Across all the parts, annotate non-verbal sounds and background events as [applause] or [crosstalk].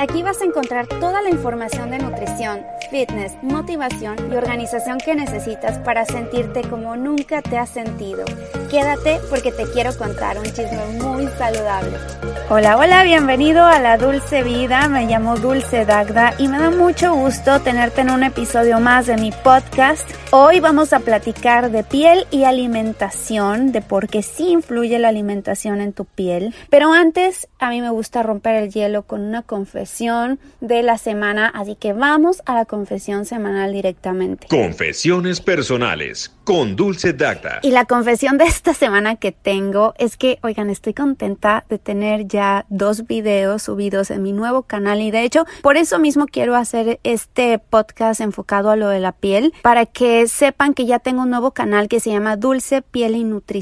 Aquí vas a encontrar toda la información de nutrición, fitness, motivación y organización que necesitas para sentirte como nunca te has sentido. Quédate porque te quiero contar un chisme muy saludable. Hola, hola, bienvenido a la Dulce Vida. Me llamo Dulce Dagda y me da mucho gusto tenerte en un episodio más de mi podcast. Hoy vamos a platicar de piel y alimentación, de por porque sí influye la alimentación en tu piel. Pero antes, a mí me gusta romper el hielo con una confesión de la semana, así que vamos a la confesión semanal directamente. Confesiones personales con Dulce Dacta. Y la confesión de esta semana que tengo es que, oigan, estoy contenta de tener ya dos videos subidos en mi nuevo canal y de hecho, por eso mismo quiero hacer este podcast enfocado a lo de la piel, para que sepan que ya tengo un nuevo canal que se llama Dulce Piel y Nutrición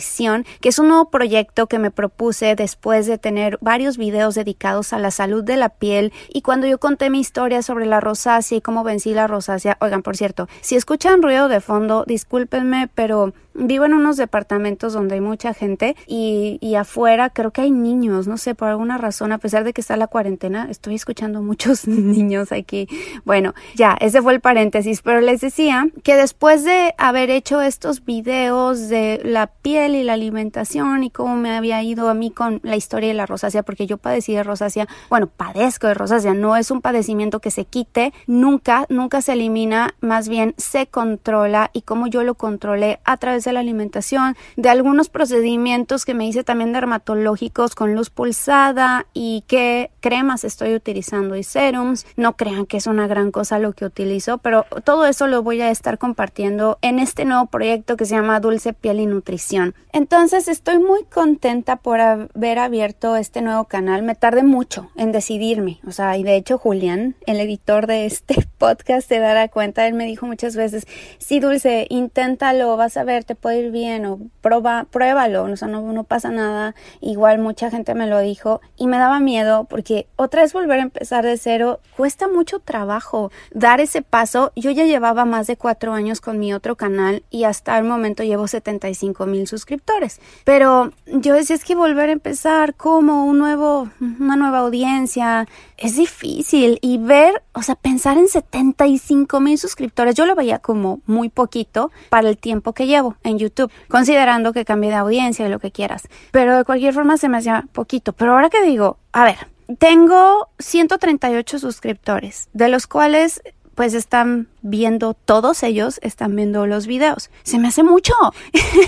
que es un nuevo proyecto que me propuse después de tener varios videos dedicados a la salud de la piel y cuando yo conté mi historia sobre la rosácea y cómo vencí la rosácea, oigan, por cierto, si escuchan ruido de fondo, discúlpenme, pero Vivo en unos departamentos donde hay mucha gente y, y, afuera creo que hay niños, no sé, por alguna razón, a pesar de que está la cuarentena, estoy escuchando [laughs] muchos niños aquí. Bueno, ya, ese fue el paréntesis, pero les decía que después de haber hecho estos videos de la piel y la alimentación y cómo me había ido a mí con la historia de la rosácea, porque yo padecí de rosácea, bueno, padezco de rosácea, no es un padecimiento que se quite, nunca, nunca se elimina, más bien se controla y cómo yo lo controlé a través de la alimentación, de algunos procedimientos que me hice también dermatológicos con luz pulsada y qué cremas estoy utilizando y serums. No crean que es una gran cosa lo que utilizo, pero todo eso lo voy a estar compartiendo en este nuevo proyecto que se llama Dulce Piel y Nutrición. Entonces estoy muy contenta por haber abierto este nuevo canal. Me tardé mucho en decidirme, o sea, y de hecho Julián, el editor de este [laughs] podcast, se dará cuenta, él me dijo muchas veces, sí, Dulce, inténtalo, vas a ver, te puede ir bien o prueba, pruébalo, o sea, no, no pasa nada. Igual mucha gente me lo dijo y me daba miedo porque otra vez volver a empezar de cero cuesta mucho trabajo dar ese paso. Yo ya llevaba más de cuatro años con mi otro canal y hasta el momento llevo 75 mil suscriptores. Pero yo decía es que volver a empezar como un nuevo, una nueva audiencia es difícil y ver, o sea, pensar en 75 mil suscriptores, yo lo veía como muy poquito para el tiempo que llevo en YouTube, considerando que cambie de audiencia y lo que quieras. Pero de cualquier forma se me hacía poquito. Pero ahora que digo, a ver, tengo 138 suscriptores, de los cuales pues están viendo, todos ellos están viendo los videos. Se me hace mucho.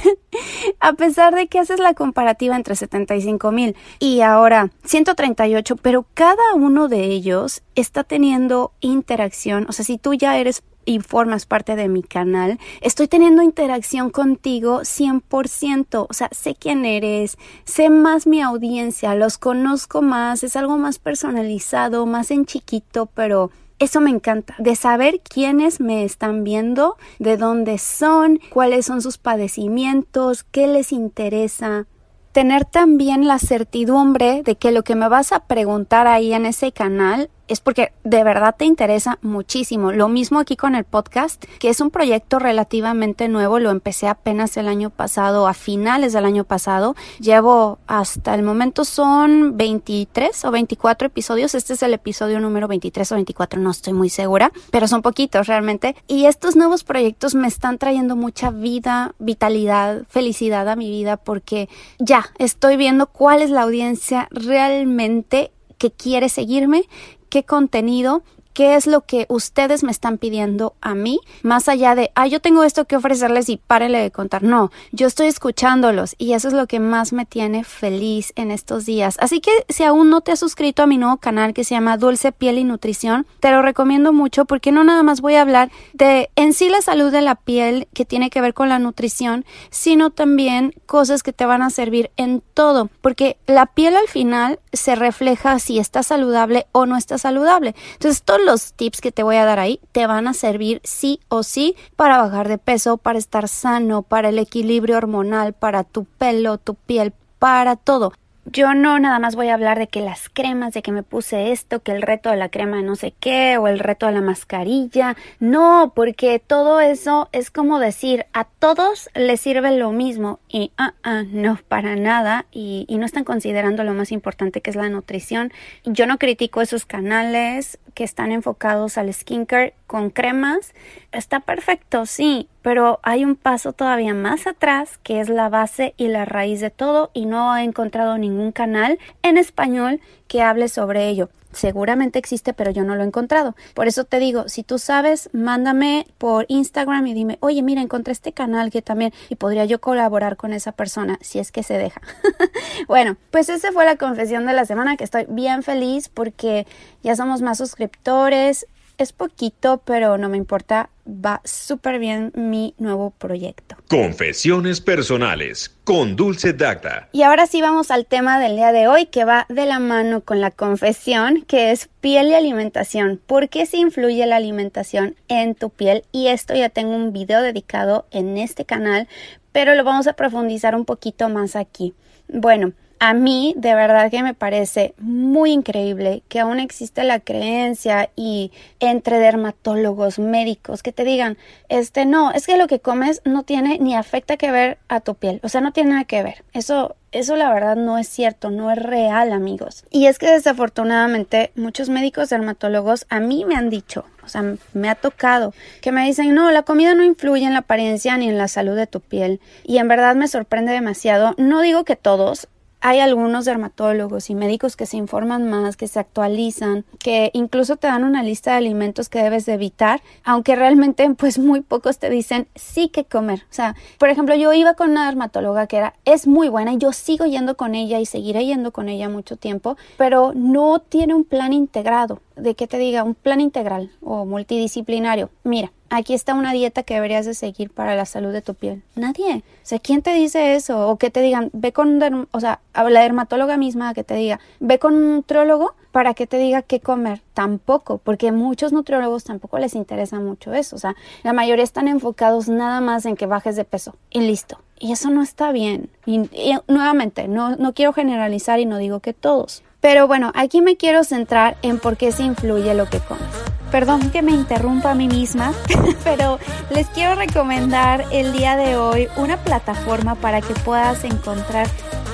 [laughs] a pesar de que haces la comparativa entre 75 mil y ahora 138, pero cada uno de ellos está teniendo interacción. O sea, si tú ya eres y formas parte de mi canal, estoy teniendo interacción contigo 100%, o sea, sé quién eres, sé más mi audiencia, los conozco más, es algo más personalizado, más en chiquito, pero eso me encanta, de saber quiénes me están viendo, de dónde son, cuáles son sus padecimientos, qué les interesa. Tener también la certidumbre de que lo que me vas a preguntar ahí en ese canal es porque de verdad te interesa muchísimo. Lo mismo aquí con el podcast, que es un proyecto relativamente nuevo, lo empecé apenas el año pasado, a finales del año pasado. Llevo hasta el momento son 23 o 24 episodios. Este es el episodio número 23 o 24, no estoy muy segura, pero son poquitos realmente. Y estos nuevos proyectos me están trayendo mucha vida, vitalidad, felicidad a mi vida porque ya estoy viendo cuál es la audiencia realmente que quiere seguirme, qué contenido qué es lo que ustedes me están pidiendo a mí, más allá de, ah, yo tengo esto que ofrecerles y párele de contar. No, yo estoy escuchándolos y eso es lo que más me tiene feliz en estos días. Así que si aún no te has suscrito a mi nuevo canal que se llama Dulce Piel y Nutrición, te lo recomiendo mucho porque no nada más voy a hablar de en sí la salud de la piel que tiene que ver con la nutrición, sino también cosas que te van a servir en todo, porque la piel al final se refleja si está saludable o no está saludable. Entonces, todo los tips que te voy a dar ahí te van a servir sí o sí para bajar de peso, para estar sano, para el equilibrio hormonal, para tu pelo, tu piel, para todo yo no nada más voy a hablar de que las cremas, de que me puse esto, que el reto de la crema de no sé qué o el reto de la mascarilla. No, porque todo eso es como decir, a todos les sirve lo mismo y ah, ah, no, para nada. Y, y no están considerando lo más importante que es la nutrición. Yo no critico esos canales que están enfocados al skincare con cremas. Está perfecto, sí, pero hay un paso todavía más atrás que es la base y la raíz de todo y no he encontrado ningún canal en español que hable sobre ello. Seguramente existe, pero yo no lo he encontrado. Por eso te digo, si tú sabes, mándame por Instagram y dime, oye, mira, encontré este canal que también y podría yo colaborar con esa persona si es que se deja. [laughs] bueno, pues esa fue la confesión de la semana que estoy bien feliz porque ya somos más suscriptores es poquito, pero no me importa. Va súper bien mi nuevo proyecto. Confesiones personales con Dulce Dacta. Y ahora sí vamos al tema del día de hoy que va de la mano con la confesión, que es piel y alimentación. ¿Por qué se influye la alimentación en tu piel? Y esto ya tengo un video dedicado en este canal, pero lo vamos a profundizar un poquito más aquí. Bueno, a mí de verdad que me parece muy increíble que aún existe la creencia y entre dermatólogos, médicos que te digan, este no, es que lo que comes no tiene ni afecta que ver a tu piel, o sea, no tiene nada que ver. Eso eso la verdad no es cierto, no es real, amigos. Y es que desafortunadamente muchos médicos dermatólogos a mí me han dicho, o sea, me ha tocado, que me dicen, no, la comida no influye en la apariencia ni en la salud de tu piel. Y en verdad me sorprende demasiado. No digo que todos, hay algunos dermatólogos y médicos que se informan más, que se actualizan, que incluso te dan una lista de alimentos que debes de evitar, aunque realmente pues muy pocos te dicen sí que comer. O sea, por ejemplo, yo iba con una dermatóloga que era es muy buena y yo sigo yendo con ella y seguiré yendo con ella mucho tiempo, pero no tiene un plan integrado, de que te diga un plan integral o multidisciplinario. Mira, aquí está una dieta que deberías de seguir para la salud de tu piel. Nadie. O sea, ¿quién te dice eso? O que te digan, ve con, o sea, la dermatóloga misma que te diga, ve con un nutriólogo para que te diga qué comer. Tampoco, porque muchos nutriólogos tampoco les interesa mucho eso. O sea, la mayoría están enfocados nada más en que bajes de peso y listo. Y eso no está bien. Y, nuevamente, no, no quiero generalizar y no digo que todos. Pero bueno, aquí me quiero centrar en por qué se influye lo que comes. Perdón que me interrumpa a mí misma, [laughs] pero les quiero recomendar el día de hoy una plataforma para que puedas encontrar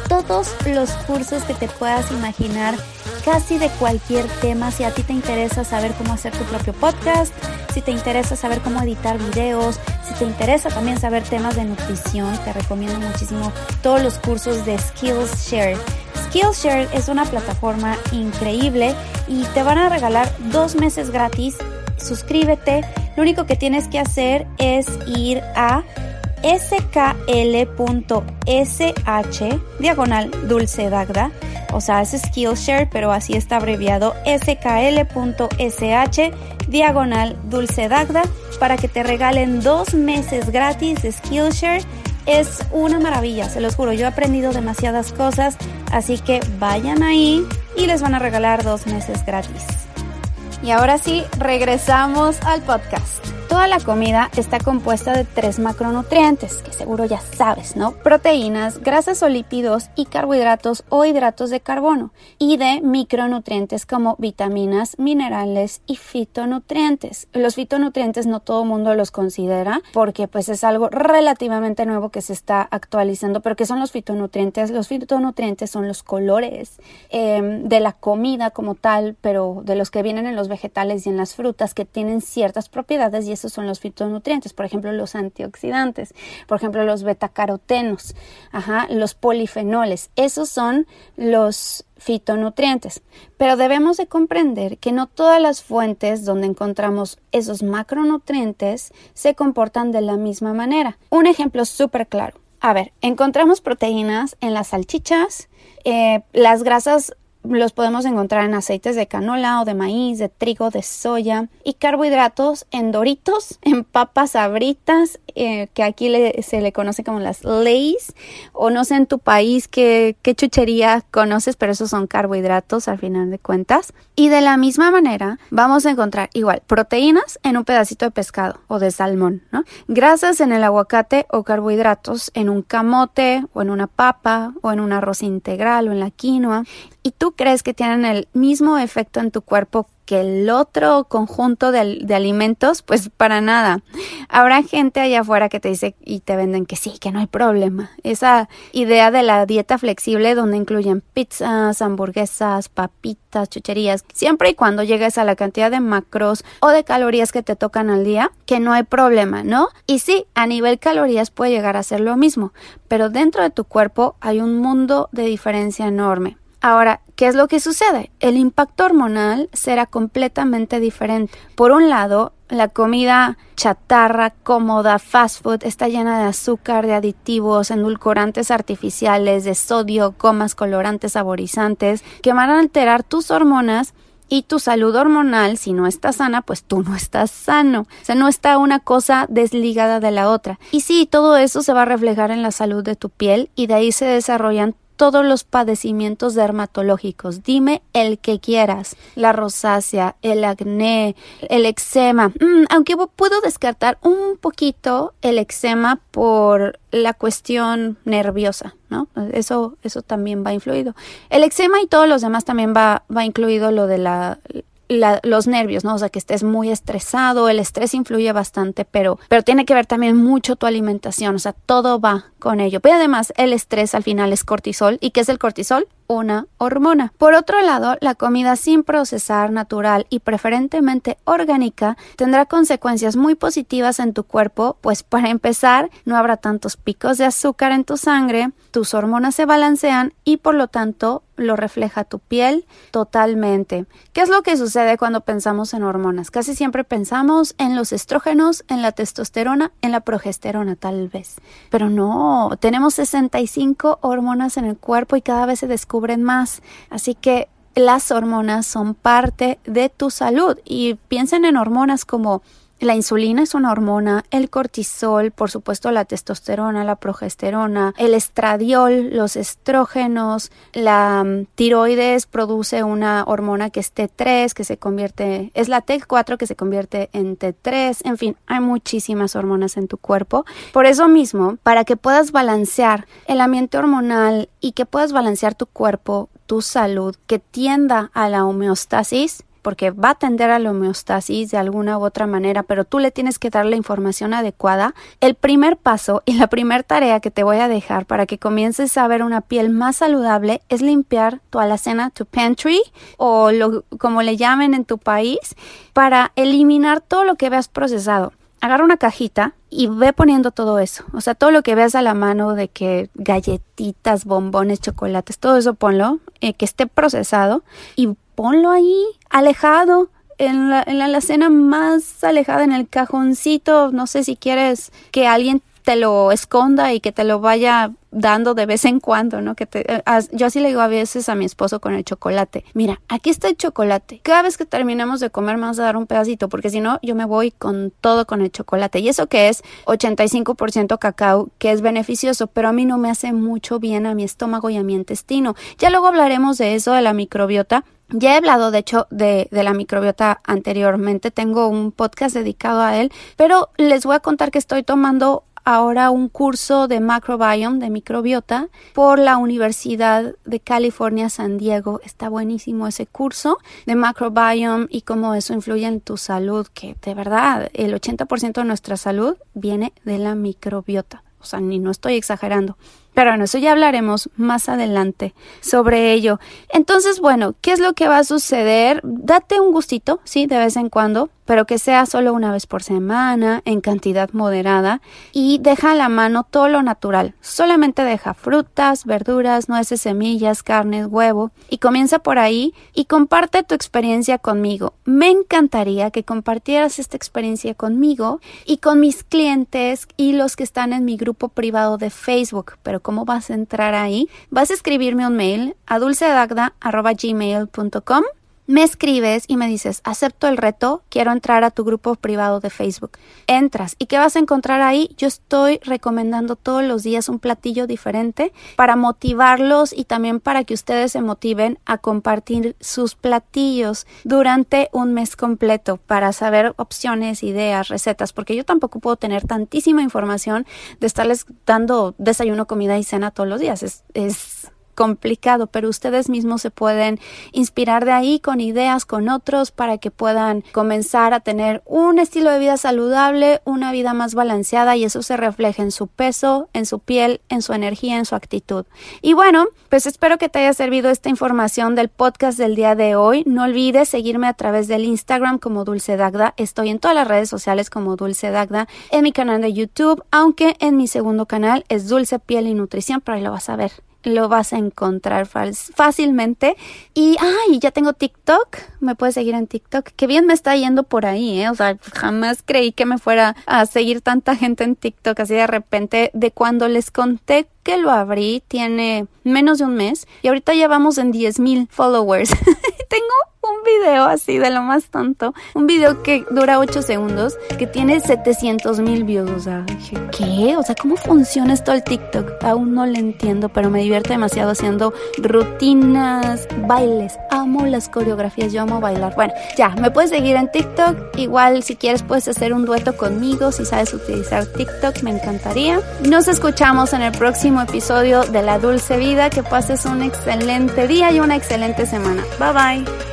todos los cursos que te puedas imaginar casi de cualquier tema. Si a ti te interesa saber cómo hacer tu propio podcast, si te interesa saber cómo editar videos, si te interesa también saber temas de nutrición, te recomiendo muchísimo todos los cursos de Skillshare. Skillshare es una plataforma increíble y te van a regalar dos meses gratis. Suscríbete. Lo único que tienes que hacer es ir a skl.sh diagonal dulce dagda o sea, es Skillshare, pero así está abreviado skl.sh diagonal dulce dagda para que te regalen dos meses gratis de Skillshare. Es una maravilla, se los juro, yo he aprendido demasiadas cosas, así que vayan ahí y les van a regalar dos meses gratis. Y ahora sí, regresamos al podcast. Toda la comida está compuesta de tres macronutrientes, que seguro ya sabes, ¿no? Proteínas, grasas o lípidos y carbohidratos o hidratos de carbono, y de micronutrientes como vitaminas, minerales y fitonutrientes. Los fitonutrientes no todo el mundo los considera porque pues es algo relativamente nuevo que se está actualizando, pero ¿qué son los fitonutrientes? Los fitonutrientes son los colores em, de la comida como tal, pero de los que vienen en los vegetales y en las frutas que tienen ciertas propiedades y son los fitonutrientes, por ejemplo, los antioxidantes, por ejemplo, los betacarotenos, ajá, los polifenoles, esos son los fitonutrientes. Pero debemos de comprender que no todas las fuentes donde encontramos esos macronutrientes se comportan de la misma manera. Un ejemplo súper claro. A ver, encontramos proteínas en las salchichas, eh, las grasas los podemos encontrar en aceites de canola o de maíz, de trigo, de soya y carbohidratos en doritos, [laughs] en papas sabritas, eh, que aquí se le conoce como las Lays, o no sé en tu país qué, qué chuchería conoces, pero esos son carbohidratos al final de cuentas. Y de la misma manera vamos a encontrar igual proteínas en un pedacito de pescado o de salmón, ¿no? Grasas en el aguacate o carbohidratos en un camote o en una papa o en un arroz integral o en la quinoa y tú crees que tienen el mismo efecto en tu cuerpo que el otro conjunto de, de, alimentos, pues para nada. Habrá gente allá afuera que te dice y te venden que sí, que no hay problema. Esa idea de la dieta flexible donde incluyen pizzas, hamburguesas, papitas, chucherías, siempre y cuando llegues a la cantidad de macros o de calorías que te tocan al día, que no hay problema, ¿no? Y sí, a nivel calorías puede llegar a ser lo mismo, pero dentro de tu cuerpo hay un mundo de diferencia enorme. Ahora, ¿qué es lo que sucede? El impacto hormonal será completamente diferente. Por un lado, la comida chatarra, cómoda, fast food, está llena de azúcar, de aditivos, endulcorantes artificiales, de sodio, gomas, colorantes, saborizantes, que van a alterar tus hormonas y tu salud hormonal, si no está sana, pues tú no estás sano. O sea, no está una cosa desligada de la otra. Y sí, todo eso se va a reflejar en la salud de tu piel y de ahí se desarrollan todos los padecimientos dermatológicos. Dime el que quieras. La rosácea, el acné, el eczema. Mm, aunque puedo descartar un poquito el eczema por la cuestión nerviosa, ¿no? Eso, eso también va incluido. El eczema y todos los demás también va, va incluido lo de la los nervios, ¿no? O sea, que estés muy estresado, el estrés influye bastante, pero, pero tiene que ver también mucho tu alimentación, o sea, todo va con ello. Pero además, el estrés al final es cortisol. ¿Y qué es el cortisol? Una hormona. Por otro lado, la comida sin procesar, natural y preferentemente orgánica tendrá consecuencias muy positivas en tu cuerpo, pues para empezar, no habrá tantos picos de azúcar en tu sangre, tus hormonas se balancean y por lo tanto lo refleja tu piel totalmente. ¿Qué es lo que sucede cuando pensamos en hormonas? Casi siempre pensamos en los estrógenos, en la testosterona, en la progesterona tal vez. Pero no, tenemos 65 hormonas en el cuerpo y cada vez se descubren más. Así que las hormonas son parte de tu salud y piensen en hormonas como la insulina es una hormona, el cortisol, por supuesto la testosterona, la progesterona, el estradiol, los estrógenos, la mm, tiroides produce una hormona que es T3, que se convierte, es la T4 que se convierte en T3, en fin, hay muchísimas hormonas en tu cuerpo. Por eso mismo, para que puedas balancear el ambiente hormonal y que puedas balancear tu cuerpo, tu salud, que tienda a la homeostasis, porque va a tender a la homeostasis de alguna u otra manera, pero tú le tienes que dar la información adecuada. El primer paso y la primera tarea que te voy a dejar para que comiences a ver una piel más saludable es limpiar tu alacena, tu pantry o lo, como le llamen en tu país, para eliminar todo lo que veas procesado agarra una cajita y ve poniendo todo eso. O sea, todo lo que veas a la mano de que galletitas, bombones, chocolates, todo eso ponlo, eh, que esté procesado y ponlo ahí, alejado, en la, en la alacena más alejada, en el cajoncito. No sé si quieres que alguien te lo esconda y que te lo vaya dando de vez en cuando, ¿no? Que te, eh, yo así le digo a veces a mi esposo con el chocolate, mira, aquí está el chocolate. Cada vez que terminemos de comer me vas a dar un pedacito, porque si no, yo me voy con todo con el chocolate. Y eso que es 85% cacao, que es beneficioso, pero a mí no me hace mucho bien a mi estómago y a mi intestino. Ya luego hablaremos de eso, de la microbiota, ya he hablado, de hecho, de, de, la microbiota anteriormente. Tengo un podcast dedicado a él, pero les voy a contar que estoy tomando ahora un curso de macrobiome, de microbiota, por la Universidad de California, San Diego. Está buenísimo ese curso de macrobiome y cómo eso influye en tu salud, que de verdad el 80% de nuestra salud viene de la microbiota. O sea, ni no estoy exagerando. Pero bueno, eso ya hablaremos más adelante sobre ello. Entonces, bueno, ¿qué es lo que va a suceder? Date un gustito, sí, de vez en cuando, pero que sea solo una vez por semana, en cantidad moderada, y deja a la mano todo lo natural. Solamente deja frutas, verduras, nueces, semillas, carnes, huevo, y comienza por ahí y comparte tu experiencia conmigo. Me encantaría que compartieras esta experiencia conmigo y con mis clientes y los que están en mi grupo privado de Facebook, pero cómo vas a entrar ahí, vas a escribirme un mail a dulcedagda.gmail.com me escribes y me dices, acepto el reto, quiero entrar a tu grupo privado de Facebook. Entras y ¿qué vas a encontrar ahí? Yo estoy recomendando todos los días un platillo diferente para motivarlos y también para que ustedes se motiven a compartir sus platillos durante un mes completo para saber opciones, ideas, recetas, porque yo tampoco puedo tener tantísima información de estarles dando desayuno, comida y cena todos los días. Es, es complicado, pero ustedes mismos se pueden inspirar de ahí con ideas con otros para que puedan comenzar a tener un estilo de vida saludable, una vida más balanceada y eso se refleja en su peso, en su piel, en su energía, en su actitud. Y bueno, pues espero que te haya servido esta información del podcast del día de hoy. No olvides seguirme a través del Instagram como Dulce Dagda. Estoy en todas las redes sociales como Dulce Dagda, en mi canal de YouTube, aunque en mi segundo canal es Dulce Piel y Nutrición, pero ahí lo vas a ver lo vas a encontrar fácilmente. Y, ay, ya tengo TikTok, me puedes seguir en TikTok. Qué bien me está yendo por ahí, ¿eh? O sea, jamás creí que me fuera a seguir tanta gente en TikTok así de repente. De cuando les conté que lo abrí, tiene menos de un mes y ahorita ya vamos en 10 mil followers. [laughs] tengo un video así de lo más tonto, un video que dura 8 segundos, que tiene 700 mil views, o sea, dije, ¿qué? O sea, ¿cómo funciona esto el TikTok? Aún no lo entiendo, pero me divierte demasiado haciendo rutinas, bailes, amo las coreografías, yo amo bailar. Bueno, ya, me puedes seguir en TikTok, igual si quieres puedes hacer un dueto conmigo, si sabes utilizar TikTok, me encantaría. Nos escuchamos en el próximo episodio de La Dulce Vida, que pases un excelente día y una excelente semana. Bye bye.